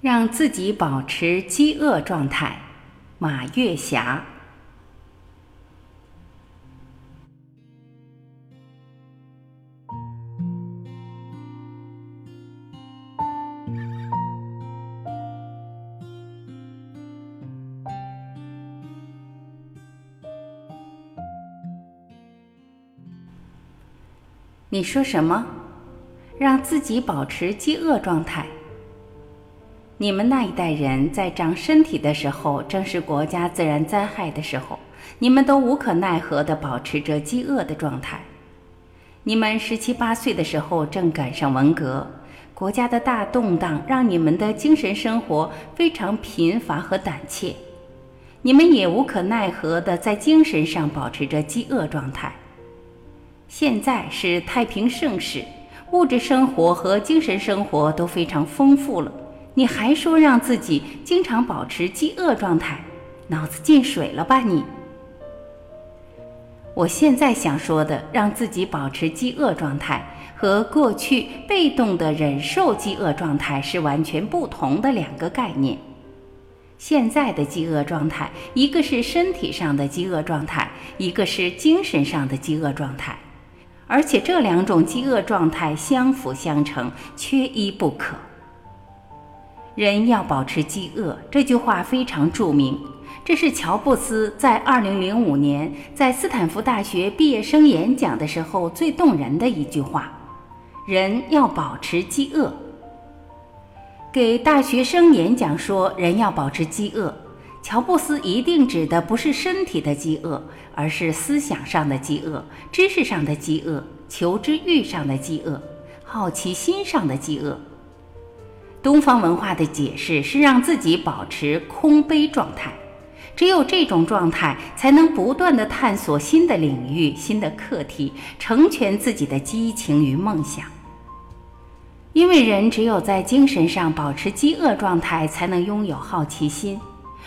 让自己保持饥饿状态，马月霞。你说什么？让自己保持饥饿状态？你们那一代人在长身体的时候，正是国家自然灾害的时候，你们都无可奈何地保持着饥饿的状态。你们十七八岁的时候正赶上文革，国家的大动荡让你们的精神生活非常贫乏和胆怯，你们也无可奈何地在精神上保持着饥饿状态。现在是太平盛世，物质生活和精神生活都非常丰富了。你还说让自己经常保持饥饿状态，脑子进水了吧你？我现在想说的，让自己保持饥饿状态和过去被动的忍受饥饿状态是完全不同的两个概念。现在的饥饿状态，一个是身体上的饥饿状态，一个是精神上的饥饿状态，而且这两种饥饿状态相辅相成，缺一不可。人要保持饥饿，这句话非常著名。这是乔布斯在2005年在斯坦福大学毕业生演讲的时候最动人的一句话。人要保持饥饿。给大学生演讲说人要保持饥饿，乔布斯一定指的不是身体的饥饿，而是思想上的饥饿、知识上的饥饿、求知欲上的饥饿、好奇心上的饥饿。东方文化的解释是让自己保持空杯状态，只有这种状态，才能不断的探索新的领域、新的课题，成全自己的激情与梦想。因为人只有在精神上保持饥饿状态，才能拥有好奇心。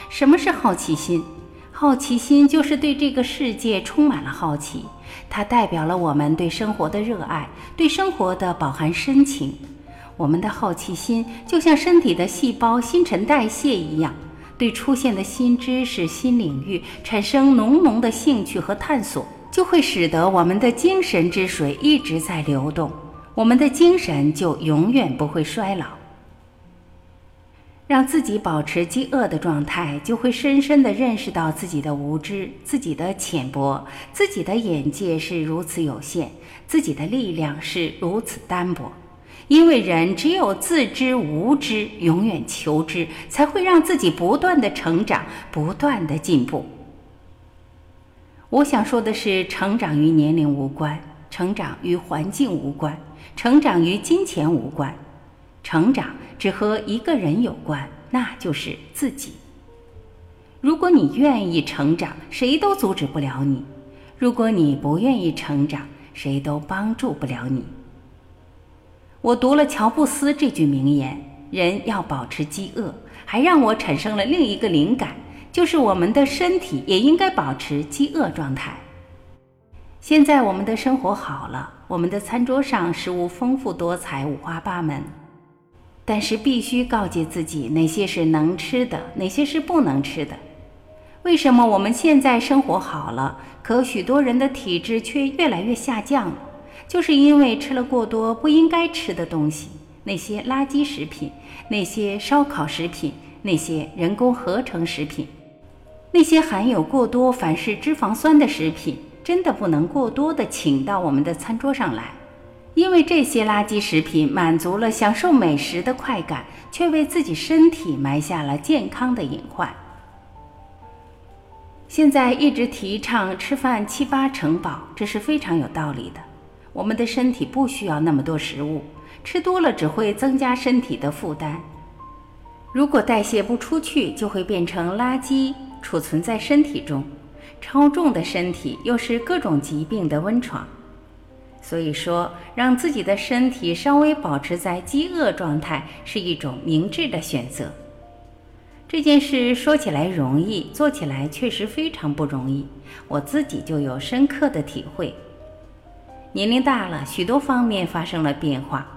什么是好奇心？好奇心就是对这个世界充满了好奇，它代表了我们对生活的热爱，对生活的饱含深情。我们的好奇心就像身体的细胞新陈代谢一样，对出现的新知识、新领域产生浓浓的兴趣和探索，就会使得我们的精神之水一直在流动，我们的精神就永远不会衰老。让自己保持饥饿的状态，就会深深地认识到自己的无知、自己的浅薄、自己的眼界是如此有限，自己的力量是如此单薄。因为人只有自知无知，永远求知，才会让自己不断的成长，不断的进步。我想说的是，成长与年龄无关，成长与环境无关，成长与金钱无关，成长只和一个人有关，那就是自己。如果你愿意成长，谁都阻止不了你；如果你不愿意成长，谁都帮助不了你。我读了乔布斯这句名言：“人要保持饥饿”，还让我产生了另一个灵感，就是我们的身体也应该保持饥饿状态。现在我们的生活好了，我们的餐桌上食物丰富多彩、五花八门，但是必须告诫自己哪些是能吃的，哪些是不能吃的。为什么我们现在生活好了，可许多人的体质却越来越下降？就是因为吃了过多不应该吃的东西，那些垃圾食品，那些烧烤食品，那些人工合成食品，那些含有过多反式脂肪酸的食品，真的不能过多的请到我们的餐桌上来，因为这些垃圾食品满足了享受美食的快感，却为自己身体埋下了健康的隐患。现在一直提倡吃饭七八成饱，这是非常有道理的。我们的身体不需要那么多食物，吃多了只会增加身体的负担。如果代谢不出去，就会变成垃圾，储存在身体中。超重的身体又是各种疾病的温床。所以说，让自己的身体稍微保持在饥饿状态是一种明智的选择。这件事说起来容易，做起来确实非常不容易。我自己就有深刻的体会。年龄大了，许多方面发生了变化。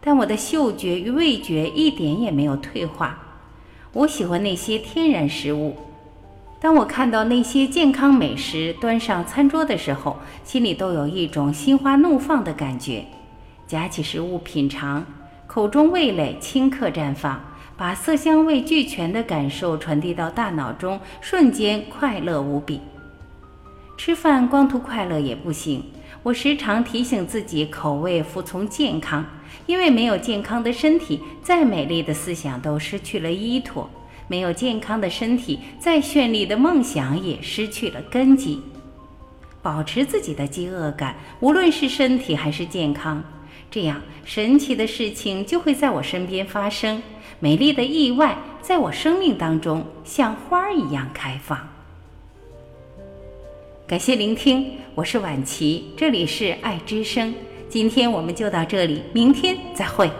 但我的嗅觉与味觉一点也没有退化。我喜欢那些天然食物。当我看到那些健康美食端上餐桌的时候，心里都有一种心花怒放的感觉。夹起食物品尝，口中味蕾顷刻绽放，把色香味俱全的感受传递到大脑中，瞬间快乐无比。吃饭光图快乐也不行，我时常提醒自己口味服从健康，因为没有健康的身体，再美丽的思想都失去了依托。没有健康的身体，再绚丽的梦想也失去了根基。保持自己的饥饿感，无论是身体还是健康，这样神奇的事情就会在我身边发生，美丽的意外在我生命当中像花儿一样开放。感谢聆听，我是婉琪，这里是爱之声。今天我们就到这里，明天再会。